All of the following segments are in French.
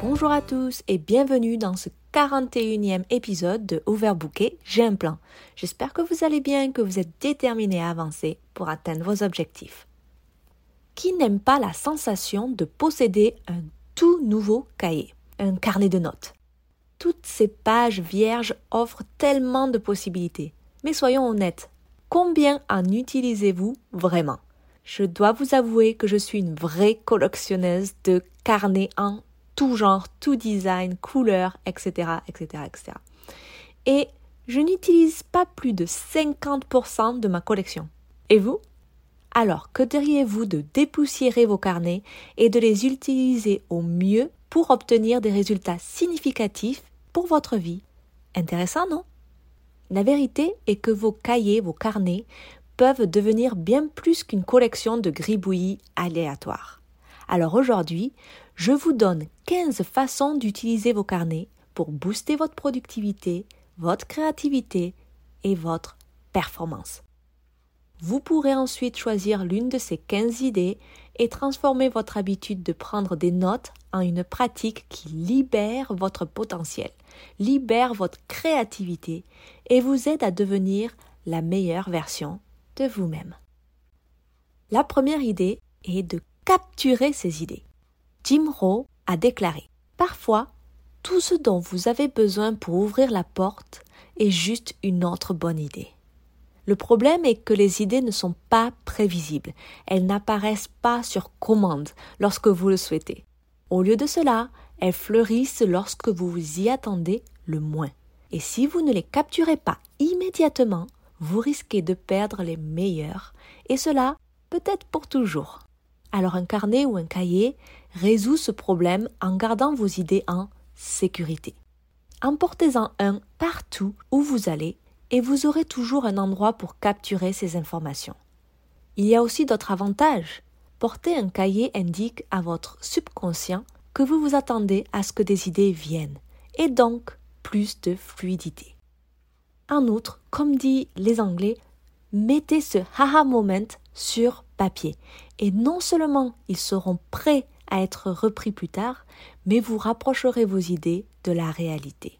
Bonjour à tous et bienvenue dans ce 41e épisode de Overbooké, j'ai un plan. J'espère que vous allez bien, que vous êtes déterminés à avancer pour atteindre vos objectifs. Qui n'aime pas la sensation de posséder un tout nouveau cahier, un carnet de notes? Toutes ces pages vierges offrent tellement de possibilités. Mais soyons honnêtes, combien en utilisez-vous vraiment? Je dois vous avouer que je suis une vraie collectionneuse de carnets en tout genre, tout design, couleur, etc., etc., etc. Et je n'utilise pas plus de 50% de ma collection. Et vous? Alors, que diriez-vous de dépoussiérer vos carnets et de les utiliser au mieux pour obtenir des résultats significatifs pour votre vie? Intéressant, non? La vérité est que vos cahiers, vos carnets peuvent devenir bien plus qu'une collection de gribouillis aléatoires. Alors aujourd'hui, je vous donne 15 façons d'utiliser vos carnets pour booster votre productivité, votre créativité et votre performance. Vous pourrez ensuite choisir l'une de ces 15 idées et transformer votre habitude de prendre des notes en une pratique qui libère votre potentiel, libère votre créativité et vous aide à devenir la meilleure version de vous-même. La première idée est de capturer ces idées. Jim Rowe a déclaré Parfois, tout ce dont vous avez besoin pour ouvrir la porte est juste une autre bonne idée. Le problème est que les idées ne sont pas prévisibles, elles n'apparaissent pas sur commande lorsque vous le souhaitez. Au lieu de cela, elles fleurissent lorsque vous vous y attendez le moins. Et si vous ne les capturez pas immédiatement, vous risquez de perdre les meilleures, et cela peut-être pour toujours. Alors un carnet ou un cahier résout ce problème en gardant vos idées en sécurité. Emportez-en un partout où vous allez et vous aurez toujours un endroit pour capturer ces informations. Il y a aussi d'autres avantages. Porter un cahier indique à votre subconscient que vous vous attendez à ce que des idées viennent, et donc plus de fluidité. En outre, comme dit les Anglais, mettez ce haha moment sur papier, et non seulement ils seront prêts à être repris plus tard, mais vous rapprocherez vos idées de la réalité.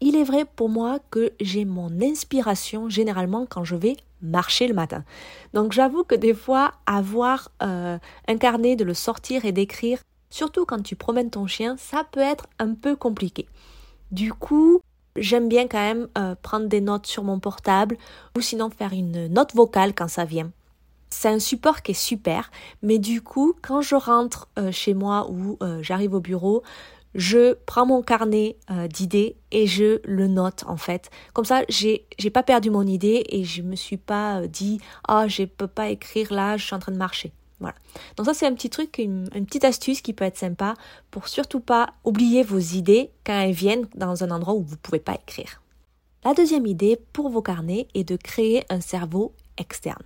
Il est vrai pour moi que j'ai mon inspiration généralement quand je vais marcher le matin. Donc j'avoue que des fois, avoir euh, un carnet, de le sortir et d'écrire, surtout quand tu promènes ton chien, ça peut être un peu compliqué. Du coup, j'aime bien quand même euh, prendre des notes sur mon portable ou sinon faire une note vocale quand ça vient. C'est un support qui est super, mais du coup, quand je rentre euh, chez moi ou euh, j'arrive au bureau, je prends mon carnet euh, d'idées et je le note en fait. Comme ça, j'ai j'ai pas perdu mon idée et je me suis pas dit ah oh, je peux pas écrire là, je suis en train de marcher. Voilà. Donc ça c'est un petit truc, une, une, petite astuce qui peut être sympa pour surtout pas oublier vos idées quand elles viennent dans un endroit où vous pouvez pas écrire. La deuxième idée pour vos carnets est de créer un cerveau externe.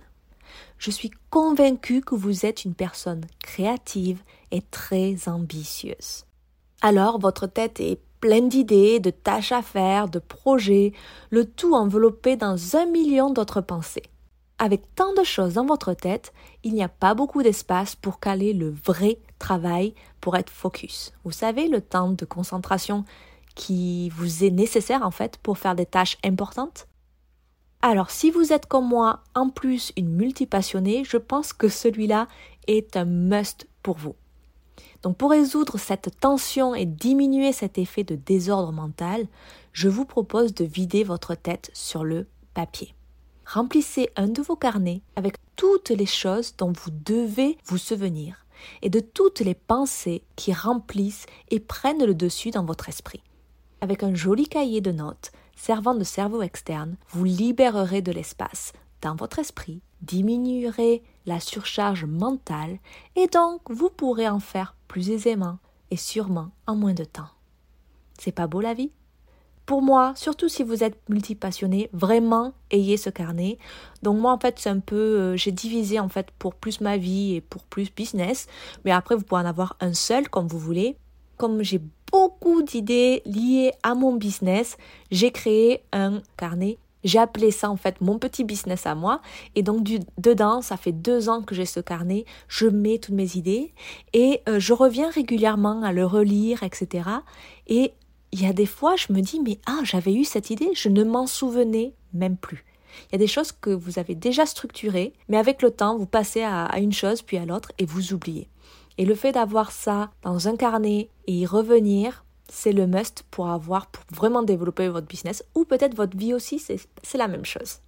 Je suis convaincue que vous êtes une personne créative et très ambitieuse. Alors votre tête est pleine d'idées, de tâches à faire, de projets, le tout enveloppé dans un million d'autres pensées. Avec tant de choses dans votre tête, il n'y a pas beaucoup d'espace pour caler le vrai travail pour être focus. Vous savez, le temps de concentration qui vous est nécessaire en fait pour faire des tâches importantes? Alors si vous êtes comme moi en plus une multipassionnée, je pense que celui-là est un must pour vous. Donc pour résoudre cette tension et diminuer cet effet de désordre mental, je vous propose de vider votre tête sur le papier. Remplissez un de vos carnets avec toutes les choses dont vous devez vous souvenir et de toutes les pensées qui remplissent et prennent le dessus dans votre esprit. Avec un joli cahier de notes, servant de cerveau externe, vous libérerez de l'espace dans votre esprit, diminuerez la surcharge mentale et donc vous pourrez en faire plus aisément et sûrement en moins de temps. C'est pas beau la vie? Pour moi, surtout si vous êtes multipassionné, vraiment ayez ce carnet. Donc moi en fait, c'est un peu euh, j'ai divisé en fait pour plus ma vie et pour plus business, mais après vous pouvez en avoir un seul comme vous voulez. Comme j'ai beaucoup d'idées liées à mon business, j'ai créé un carnet j'ai appelé ça en fait mon petit business à moi. Et donc du, dedans, ça fait deux ans que j'ai ce carnet. Je mets toutes mes idées et euh, je reviens régulièrement à le relire, etc. Et il y a des fois, je me dis, mais ah, j'avais eu cette idée, je ne m'en souvenais même plus. Il y a des choses que vous avez déjà structurées, mais avec le temps, vous passez à, à une chose puis à l'autre et vous oubliez. Et le fait d'avoir ça dans un carnet et y revenir, c'est le must pour avoir, pour vraiment développer votre business ou peut-être votre vie aussi, c'est la même chose.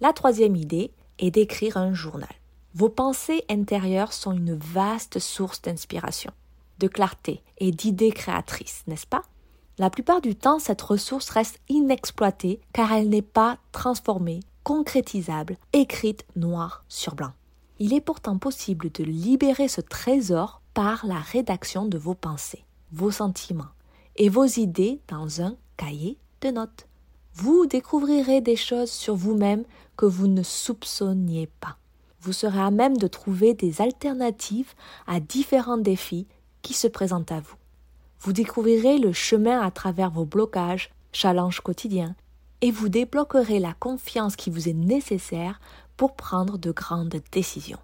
La troisième idée est d'écrire un journal. Vos pensées intérieures sont une vaste source d'inspiration, de clarté et d'idées créatrices, n'est-ce pas? La plupart du temps, cette ressource reste inexploitée car elle n'est pas transformée, concrétisable, écrite noir sur blanc. Il est pourtant possible de libérer ce trésor par la rédaction de vos pensées vos sentiments et vos idées dans un cahier de notes. Vous découvrirez des choses sur vous-même que vous ne soupçonniez pas. Vous serez à même de trouver des alternatives à différents défis qui se présentent à vous. Vous découvrirez le chemin à travers vos blocages, challenges quotidiens, et vous débloquerez la confiance qui vous est nécessaire pour prendre de grandes décisions.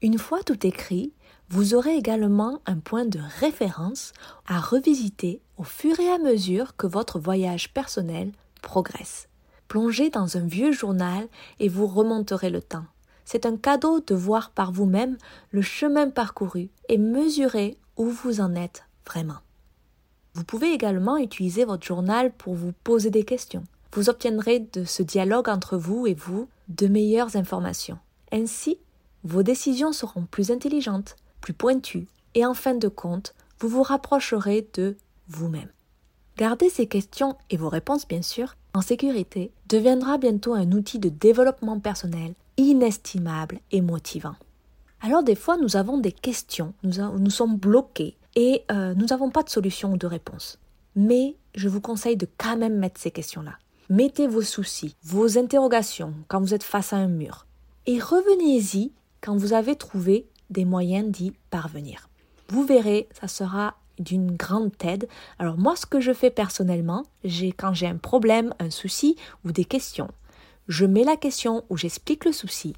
Une fois tout écrit, vous aurez également un point de référence à revisiter au fur et à mesure que votre voyage personnel progresse. Plongez dans un vieux journal et vous remonterez le temps. C'est un cadeau de voir par vous-même le chemin parcouru et mesurer où vous en êtes vraiment. Vous pouvez également utiliser votre journal pour vous poser des questions. Vous obtiendrez de ce dialogue entre vous et vous de meilleures informations. Ainsi, vos décisions seront plus intelligentes, plus pointu, et en fin de compte, vous vous rapprocherez de vous-même. Gardez ces questions et vos réponses, bien sûr, en sécurité, deviendra bientôt un outil de développement personnel inestimable et motivant. Alors des fois, nous avons des questions, nous, nous sommes bloqués et euh, nous n'avons pas de solution ou de réponse. Mais je vous conseille de quand même mettre ces questions-là. Mettez vos soucis, vos interrogations quand vous êtes face à un mur. Et revenez-y quand vous avez trouvé des moyens d'y parvenir. Vous verrez, ça sera d'une grande aide. Alors moi, ce que je fais personnellement, j'ai quand j'ai un problème, un souci ou des questions, je mets la question où j'explique le souci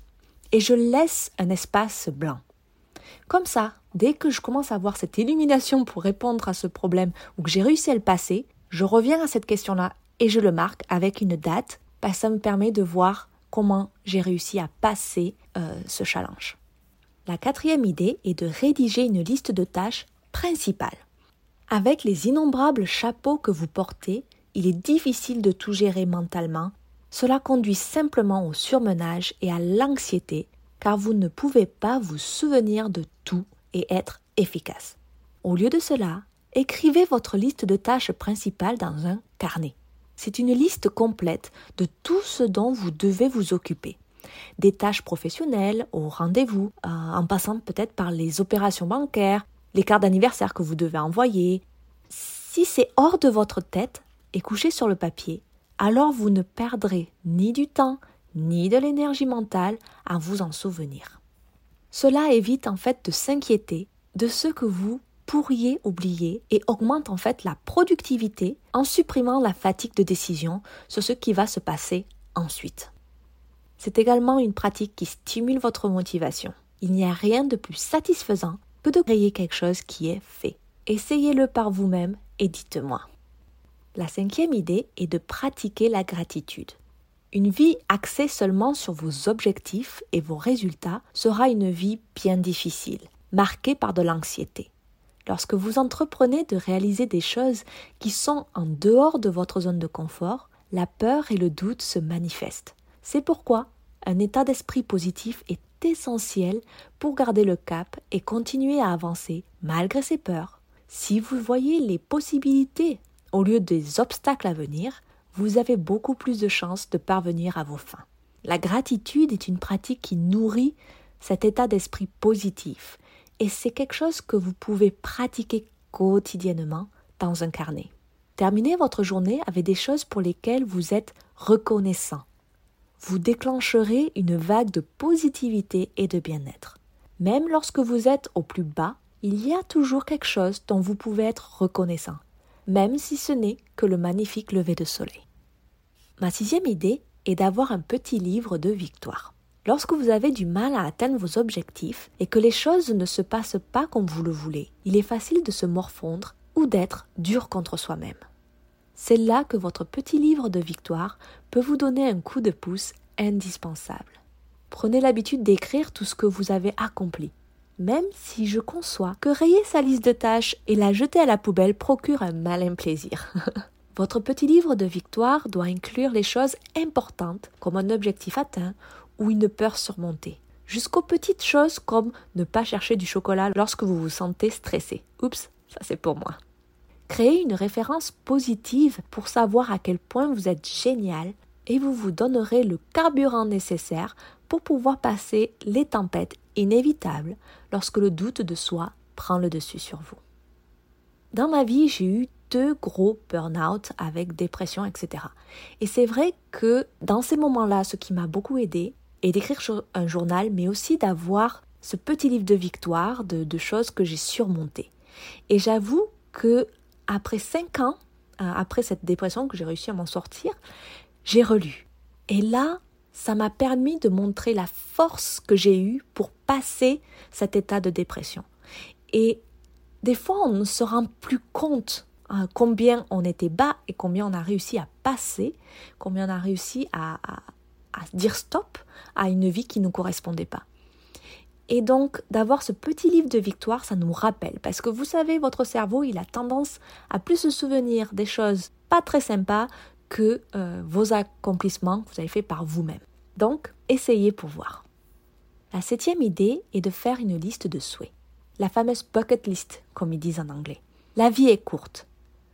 et je laisse un espace blanc. Comme ça, dès que je commence à avoir cette illumination pour répondre à ce problème ou que j'ai réussi à le passer, je reviens à cette question-là et je le marque avec une date, que ça me permet de voir comment j'ai réussi à passer euh, ce challenge. La quatrième idée est de rédiger une liste de tâches principales. Avec les innombrables chapeaux que vous portez, il est difficile de tout gérer mentalement. Cela conduit simplement au surmenage et à l'anxiété, car vous ne pouvez pas vous souvenir de tout et être efficace. Au lieu de cela, écrivez votre liste de tâches principales dans un carnet. C'est une liste complète de tout ce dont vous devez vous occuper des tâches professionnelles au rendez-vous, euh, en passant peut-être par les opérations bancaires, les cartes d'anniversaire que vous devez envoyer. Si c'est hors de votre tête et couché sur le papier, alors vous ne perdrez ni du temps ni de l'énergie mentale à vous en souvenir. Cela évite en fait de s'inquiéter de ce que vous pourriez oublier et augmente en fait la productivité en supprimant la fatigue de décision sur ce qui va se passer ensuite. C'est également une pratique qui stimule votre motivation. Il n'y a rien de plus satisfaisant que de créer quelque chose qui est fait. Essayez-le par vous-même et dites-moi. La cinquième idée est de pratiquer la gratitude. Une vie axée seulement sur vos objectifs et vos résultats sera une vie bien difficile, marquée par de l'anxiété. Lorsque vous entreprenez de réaliser des choses qui sont en dehors de votre zone de confort, la peur et le doute se manifestent. C'est pourquoi un état d'esprit positif est essentiel pour garder le cap et continuer à avancer malgré ses peurs. Si vous voyez les possibilités au lieu des obstacles à venir, vous avez beaucoup plus de chances de parvenir à vos fins. La gratitude est une pratique qui nourrit cet état d'esprit positif et c'est quelque chose que vous pouvez pratiquer quotidiennement dans un carnet. Terminez votre journée avec des choses pour lesquelles vous êtes reconnaissant. Vous déclencherez une vague de positivité et de bien-être. Même lorsque vous êtes au plus bas, il y a toujours quelque chose dont vous pouvez être reconnaissant, même si ce n'est que le magnifique lever de soleil. Ma sixième idée est d'avoir un petit livre de victoire. Lorsque vous avez du mal à atteindre vos objectifs et que les choses ne se passent pas comme vous le voulez, il est facile de se morfondre ou d'être dur contre soi-même. C'est là que votre petit livre de victoire peut vous donner un coup de pouce indispensable. Prenez l'habitude d'écrire tout ce que vous avez accompli, même si je conçois que rayer sa liste de tâches et la jeter à la poubelle procure un malin plaisir. Votre petit livre de victoire doit inclure les choses importantes comme un objectif atteint ou une peur surmontée, jusqu'aux petites choses comme ne pas chercher du chocolat lorsque vous vous sentez stressé. Oups, ça c'est pour moi. Créez une référence positive pour savoir à quel point vous êtes génial et vous vous donnerez le carburant nécessaire pour pouvoir passer les tempêtes inévitables lorsque le doute de soi prend le dessus sur vous. Dans ma vie, j'ai eu deux gros burn-out avec dépression, etc. Et c'est vrai que dans ces moments-là, ce qui m'a beaucoup aidé est d'écrire un journal, mais aussi d'avoir ce petit livre de victoire, de, choses que j'ai surmontées. Et j'avoue que après cinq ans, euh, après cette dépression que j'ai réussi à m'en sortir, j'ai relu. Et là, ça m'a permis de montrer la force que j'ai eue pour passer cet état de dépression. Et des fois, on ne se rend plus compte hein, combien on était bas et combien on a réussi à passer, combien on a réussi à dire stop à une vie qui ne nous correspondait pas. Et donc, d'avoir ce petit livre de victoire, ça nous rappelle. Parce que vous savez, votre cerveau, il a tendance à plus se souvenir des choses pas très sympas que euh, vos accomplissements que vous avez fait par vous-même. Donc, essayez pour voir. La septième idée est de faire une liste de souhaits. La fameuse bucket list, comme ils disent en anglais. La vie est courte.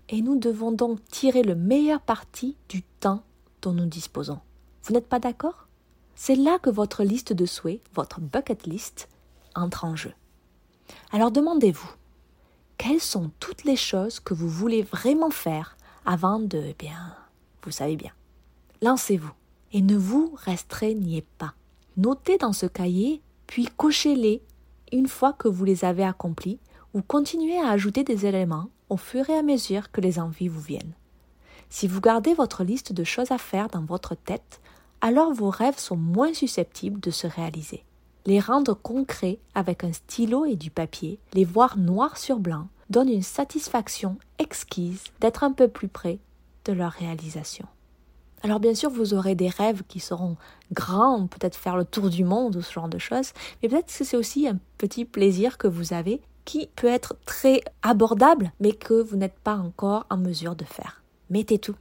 Et nous devons donc tirer le meilleur parti du temps dont nous disposons. Vous n'êtes pas d'accord? C'est là que votre liste de souhaits, votre bucket list, entre en jeu. Alors demandez-vous, quelles sont toutes les choses que vous voulez vraiment faire avant de, eh bien, vous savez bien. Lancez-vous et ne vous restreignez pas. Notez dans ce cahier, puis cochez-les une fois que vous les avez accomplis ou continuez à ajouter des éléments au fur et à mesure que les envies vous viennent. Si vous gardez votre liste de choses à faire dans votre tête, alors vos rêves sont moins susceptibles de se réaliser. Les rendre concrets avec un stylo et du papier, les voir noir sur blanc, donne une satisfaction exquise d'être un peu plus près de leur réalisation. Alors bien sûr, vous aurez des rêves qui seront grands, peut-être faire le tour du monde ou ce genre de choses, mais peut-être que c'est aussi un petit plaisir que vous avez qui peut être très abordable, mais que vous n'êtes pas encore en mesure de faire. Mettez tout.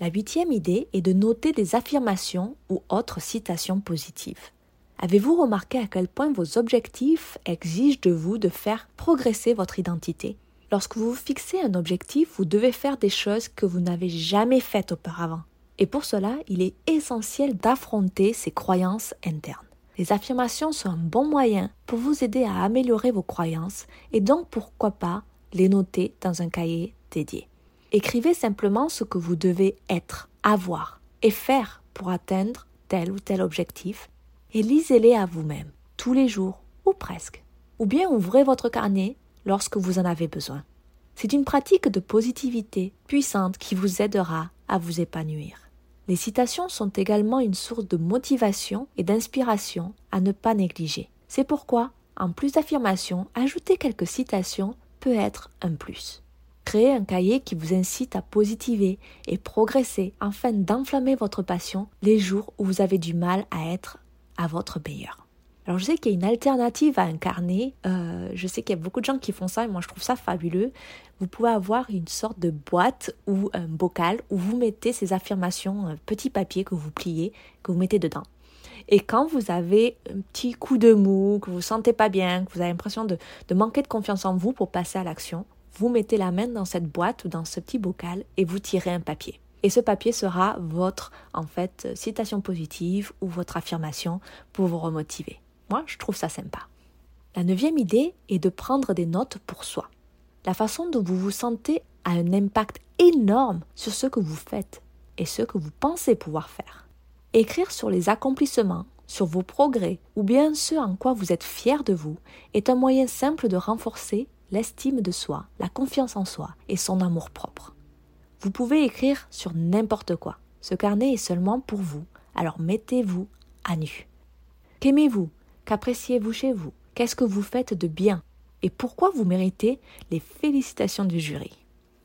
La huitième idée est de noter des affirmations ou autres citations positives. Avez-vous remarqué à quel point vos objectifs exigent de vous de faire progresser votre identité? Lorsque vous vous fixez un objectif, vous devez faire des choses que vous n'avez jamais faites auparavant. Et pour cela, il est essentiel d'affronter ces croyances internes. Les affirmations sont un bon moyen pour vous aider à améliorer vos croyances et donc pourquoi pas les noter dans un cahier dédié. Écrivez simplement ce que vous devez être, avoir et faire pour atteindre tel ou tel objectif et lisez-les à vous-même, tous les jours ou presque. Ou bien ouvrez votre carnet lorsque vous en avez besoin. C'est une pratique de positivité puissante qui vous aidera à vous épanouir. Les citations sont également une source de motivation et d'inspiration à ne pas négliger. C'est pourquoi, en plus d'affirmations, ajouter quelques citations peut être un plus. Créez un cahier qui vous incite à positiver et progresser afin d'enflammer votre passion les jours où vous avez du mal à être à votre meilleur. Alors je sais qu'il y a une alternative à un carnet, euh, je sais qu'il y a beaucoup de gens qui font ça et moi je trouve ça fabuleux. Vous pouvez avoir une sorte de boîte ou un bocal où vous mettez ces affirmations, un petit papier que vous pliez, que vous mettez dedans. Et quand vous avez un petit coup de mou, que vous ne sentez pas bien, que vous avez l'impression de manquer de confiance en vous pour passer à l'action, vous mettez la main dans cette boîte ou dans ce petit bocal et vous tirez un papier. Et ce papier sera votre, en fait, citation positive ou votre affirmation pour vous remotiver. Moi, je trouve ça sympa. La neuvième idée est de prendre des notes pour soi. La façon dont vous vous sentez a un impact énorme sur ce que vous faites et ce que vous pensez pouvoir faire. Écrire sur les accomplissements, sur vos progrès ou bien ce en quoi vous êtes fier de vous est un moyen simple de renforcer l'estime de soi, la confiance en soi et son amour propre. Vous pouvez écrire sur n'importe quoi. Ce carnet est seulement pour vous, alors mettez-vous à nu. Qu'aimez-vous? Qu'appréciez-vous chez vous? Qu'est-ce que vous faites de bien? Et pourquoi vous méritez les félicitations du jury?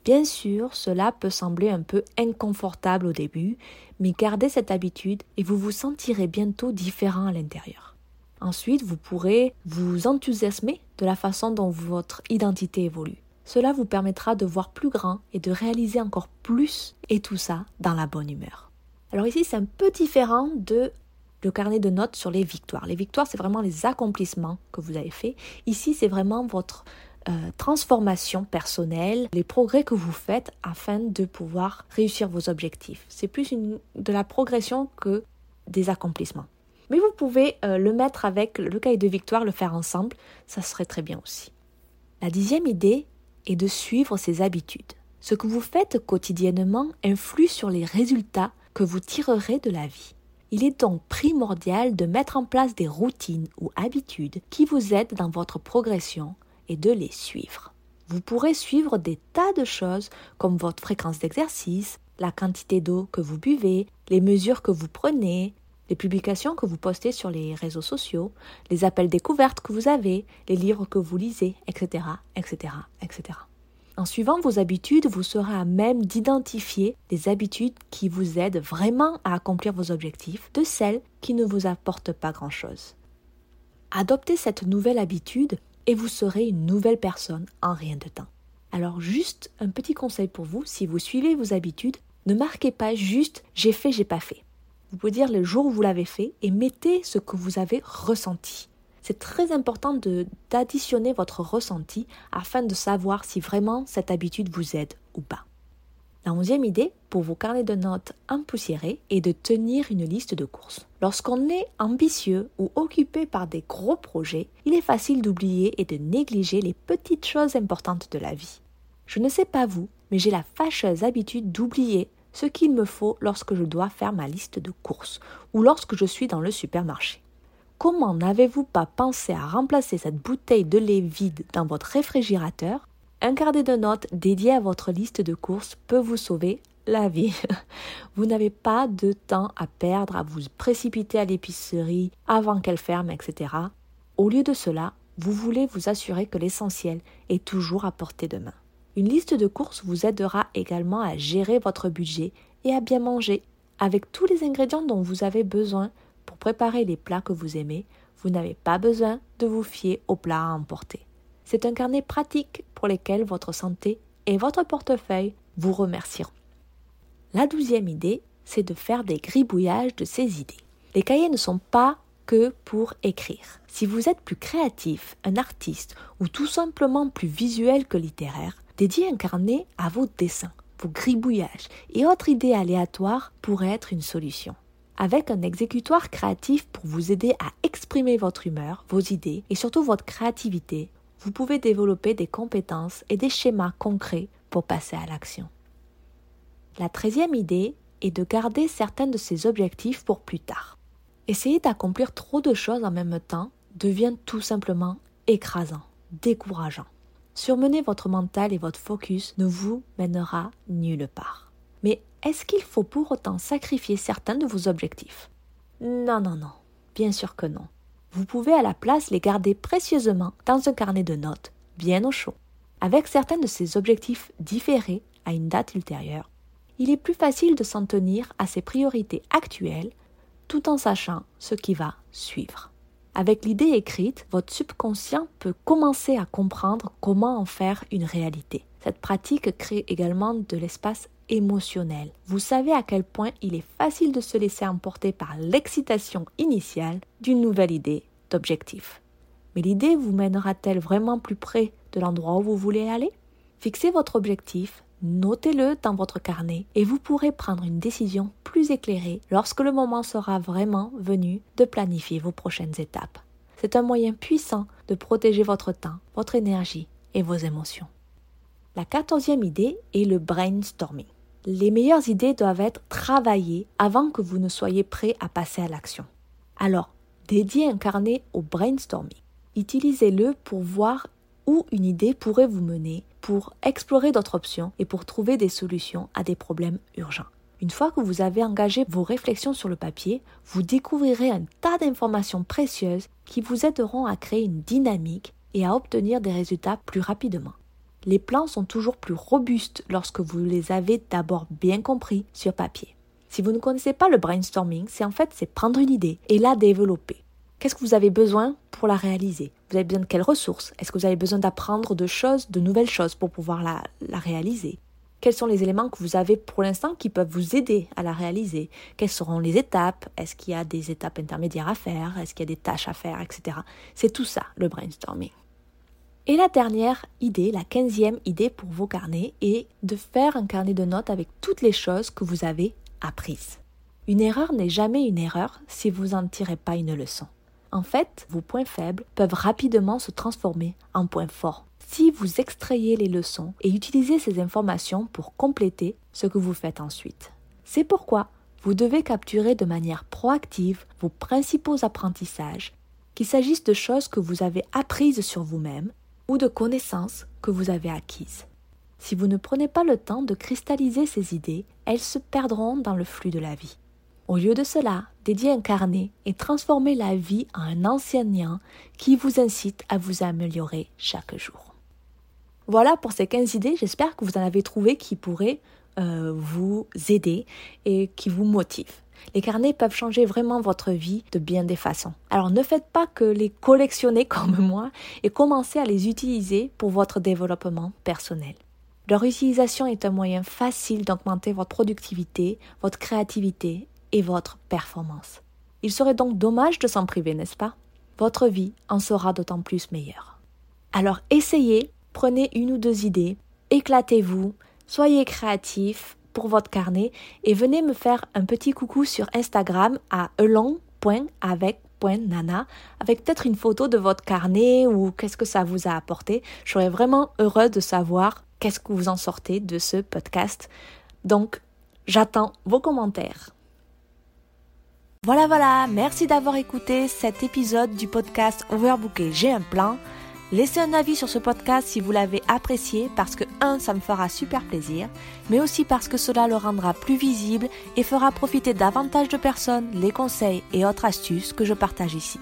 Bien sûr, cela peut sembler un peu inconfortable au début, mais gardez cette habitude et vous vous sentirez bientôt différent à l'intérieur. Ensuite, vous pourrez vous enthousiasmer de la façon dont votre identité évolue. Cela vous permettra de voir plus grand et de réaliser encore plus, et tout ça dans la bonne humeur. Alors ici, c'est un peu différent de le carnet de notes sur les victoires. Les victoires, c'est vraiment les accomplissements que vous avez faits. Ici, c'est vraiment votre euh, transformation personnelle, les progrès que vous faites afin de pouvoir réussir vos objectifs. C'est plus de la progression que des accomplissements. Mais vous pouvez euh, le mettre avec le cahier de victoire, le faire ensemble, ça serait très bien aussi. La dixième idée est de suivre ses habitudes. Ce que vous faites quotidiennement influe sur les résultats que vous tirerez de la vie. Il est donc primordial de mettre en place des routines ou habitudes qui vous aident dans votre progression et de les suivre. Vous pourrez suivre des tas de choses comme votre fréquence d'exercice, la quantité d'eau que vous buvez, les mesures que vous prenez, les publications que vous postez sur les réseaux sociaux, les appels découvertes que vous avez, les livres que vous lisez, etc., etc., etc. En suivant vos habitudes, vous serez à même d'identifier des habitudes qui vous aident vraiment à accomplir vos objectifs de celles qui ne vous apportent pas grand-chose. Adoptez cette nouvelle habitude et vous serez une nouvelle personne en rien de temps. Alors juste un petit conseil pour vous, si vous suivez vos habitudes, ne marquez pas juste j'ai fait, j'ai pas fait. Vous pouvez dire le jour où vous l'avez fait et mettez ce que vous avez ressenti. C'est très important d'additionner votre ressenti afin de savoir si vraiment cette habitude vous aide ou pas. La onzième idée pour vos carnets de notes empoussiérés est de tenir une liste de courses. Lorsqu'on est ambitieux ou occupé par des gros projets, il est facile d'oublier et de négliger les petites choses importantes de la vie. Je ne sais pas vous, mais j'ai la fâcheuse habitude d'oublier ce qu'il me faut lorsque je dois faire ma liste de courses ou lorsque je suis dans le supermarché. Comment n'avez-vous pas pensé à remplacer cette bouteille de lait vide dans votre réfrigérateur? Un carnet de notes dédié à votre liste de courses peut vous sauver la vie. Vous n'avez pas de temps à perdre à vous précipiter à l'épicerie avant qu'elle ferme, etc. Au lieu de cela, vous voulez vous assurer que l'essentiel est toujours à portée de main. Une liste de courses vous aidera également à gérer votre budget et à bien manger. Avec tous les ingrédients dont vous avez besoin pour préparer les plats que vous aimez, vous n'avez pas besoin de vous fier aux plats à emporter. C'est un carnet pratique pour lequel votre santé et votre portefeuille vous remercieront. La douzième idée, c'est de faire des gribouillages de ces idées. Les cahiers ne sont pas que pour écrire. Si vous êtes plus créatif, un artiste ou tout simplement plus visuel que littéraire, dédiez un carnet à vos dessins, vos gribouillages et autres idées aléatoires pourraient être une solution. Avec un exécutoire créatif pour vous aider à exprimer votre humeur, vos idées et surtout votre créativité, vous pouvez développer des compétences et des schémas concrets pour passer à l'action. La treizième idée est de garder certains de ces objectifs pour plus tard. Essayer d'accomplir trop de choses en même temps devient tout simplement écrasant, décourageant. Surmener votre mental et votre focus ne vous mènera nulle part. Mais est-ce qu'il faut pour autant sacrifier certains de vos objectifs? Non, non, non, bien sûr que non vous pouvez à la place les garder précieusement dans un carnet de notes, bien au chaud. Avec certains de ces objectifs différés à une date ultérieure, il est plus facile de s'en tenir à ses priorités actuelles tout en sachant ce qui va suivre. Avec l'idée écrite, votre subconscient peut commencer à comprendre comment en faire une réalité. Cette pratique crée également de l'espace émotionnel. Vous savez à quel point il est facile de se laisser emporter par l'excitation initiale d'une nouvelle idée d'objectif. Mais l'idée vous mènera-t-elle vraiment plus près de l'endroit où vous voulez aller? Fixez votre objectif, notez-le dans votre carnet et vous pourrez prendre une décision plus éclairée lorsque le moment sera vraiment venu de planifier vos prochaines étapes. C'est un moyen puissant de protéger votre temps, votre énergie et vos émotions. La quatorzième idée est le brainstorming. Les meilleures idées doivent être travaillées avant que vous ne soyez prêt à passer à l'action. Alors, dédiez un carnet au brainstorming. Utilisez-le pour voir où une idée pourrait vous mener, pour explorer d'autres options et pour trouver des solutions à des problèmes urgents. Une fois que vous avez engagé vos réflexions sur le papier, vous découvrirez un tas d'informations précieuses qui vous aideront à créer une dynamique et à obtenir des résultats plus rapidement. Les plans sont toujours plus robustes lorsque vous les avez d'abord bien compris sur papier. Si vous ne connaissez pas le brainstorming, c'est en fait c'est prendre une idée et la développer. Qu'est-ce que vous avez besoin? Pour la réaliser Vous avez besoin de quelles ressources? Est-ce que vous avez besoin d'apprendre de choses, de nouvelles choses pour pouvoir la, la réaliser? Quels sont les éléments que vous avez pour l'instant qui peuvent vous aider à la réaliser? Quelles seront les étapes? Est-ce qu'il y a des étapes intermédiaires à faire? Est-ce qu'il y a des tâches à faire, etc. C'est tout ça, le brainstorming. Et la dernière idée, la quinzième idée pour vos carnets, est de faire un carnet de notes avec toutes les choses que vous avez apprise. Une erreur n'est jamais une erreur si vous n'en tirez pas une leçon. En fait, vos points faibles peuvent rapidement se transformer en points forts si vous extrayez les leçons et utilisez ces informations pour compléter ce que vous faites ensuite. C'est pourquoi vous devez capturer de manière proactive vos principaux apprentissages, qu'il s'agisse de choses que vous avez apprises sur vous-même ou de connaissances que vous avez acquises. Si vous ne prenez pas le temps de cristalliser ces idées, elles se perdront dans le flux de la vie. Au lieu de cela, dédiez un carnet et transformez la vie en un enseignant qui vous incite à vous améliorer chaque jour. Voilà pour ces 15 idées, j'espère que vous en avez trouvé qui pourraient euh, vous aider et qui vous motivent. Les carnets peuvent changer vraiment votre vie de bien des façons. Alors ne faites pas que les collectionner comme moi et commencez à les utiliser pour votre développement personnel. Leur utilisation est un moyen facile d'augmenter votre productivité, votre créativité et votre performance. Il serait donc dommage de s'en priver, n'est-ce pas? Votre vie en sera d'autant plus meilleure. Alors essayez, prenez une ou deux idées, éclatez-vous, soyez créatifs pour votre carnet et venez me faire un petit coucou sur Instagram à elong.avec.nana avec peut-être une photo de votre carnet ou qu'est-ce que ça vous a apporté. Je serais vraiment heureux de savoir qu'est-ce que vous en sortez de ce podcast. Donc, j'attends vos commentaires. Voilà, voilà, merci d'avoir écouté cet épisode du podcast Overbooké, j'ai un plan. Laissez un avis sur ce podcast si vous l'avez apprécié parce que, un, ça me fera super plaisir, mais aussi parce que cela le rendra plus visible et fera profiter davantage de personnes les conseils et autres astuces que je partage ici.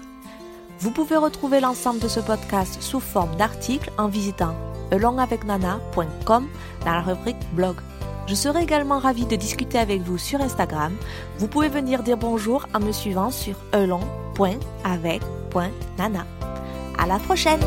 Vous pouvez retrouver l'ensemble de ce podcast sous forme d'articles en visitant alongavecnana.com dans la rubrique blog. Je serai également ravie de discuter avec vous sur Instagram. Vous pouvez venir dire bonjour en me suivant sur elong.avec.nana. À la prochaine!